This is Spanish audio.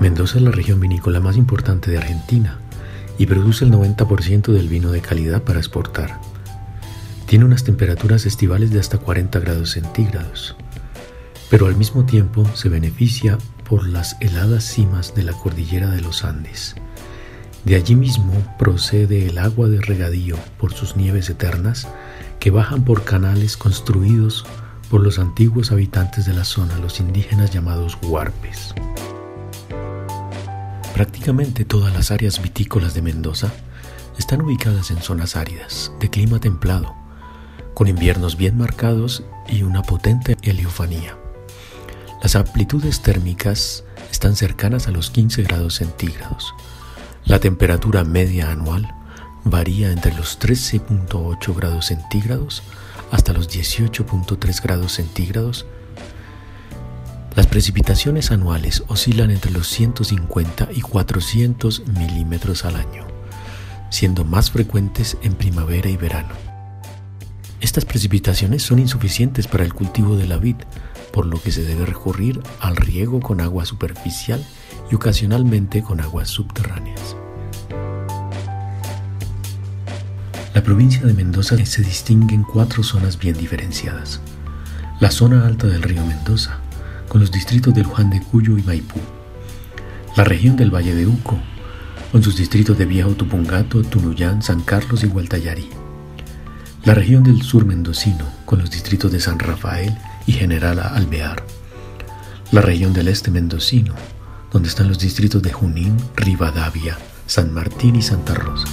Mendoza es la región vinícola más importante de Argentina y produce el 90% del vino de calidad para exportar. Tiene unas temperaturas estivales de hasta 40 grados centígrados, pero al mismo tiempo se beneficia por las heladas cimas de la cordillera de los Andes. De allí mismo procede el agua de regadío por sus nieves eternas que bajan por canales construidos por los antiguos habitantes de la zona, los indígenas llamados huarpes. Prácticamente todas las áreas vitícolas de Mendoza están ubicadas en zonas áridas, de clima templado, con inviernos bien marcados y una potente heliofanía. Las amplitudes térmicas están cercanas a los 15 grados centígrados. La temperatura media anual varía entre los 13.8 grados centígrados hasta los 18.3 grados centígrados las precipitaciones anuales oscilan entre los 150 y 400 milímetros al año, siendo más frecuentes en primavera y verano. Estas precipitaciones son insuficientes para el cultivo de la vid, por lo que se debe recurrir al riego con agua superficial y ocasionalmente con aguas subterráneas. La provincia de Mendoza se distingue en cuatro zonas bien diferenciadas. La zona alta del río Mendoza, con los distritos del Juan de Cuyo y Maipú. La región del Valle de Uco, con sus distritos de Viejo Tupungato, Tunuyán, San Carlos y Gualtallarí. La región del sur mendocino, con los distritos de San Rafael y General Alvear. La región del este mendocino, donde están los distritos de Junín, Rivadavia, San Martín y Santa Rosa.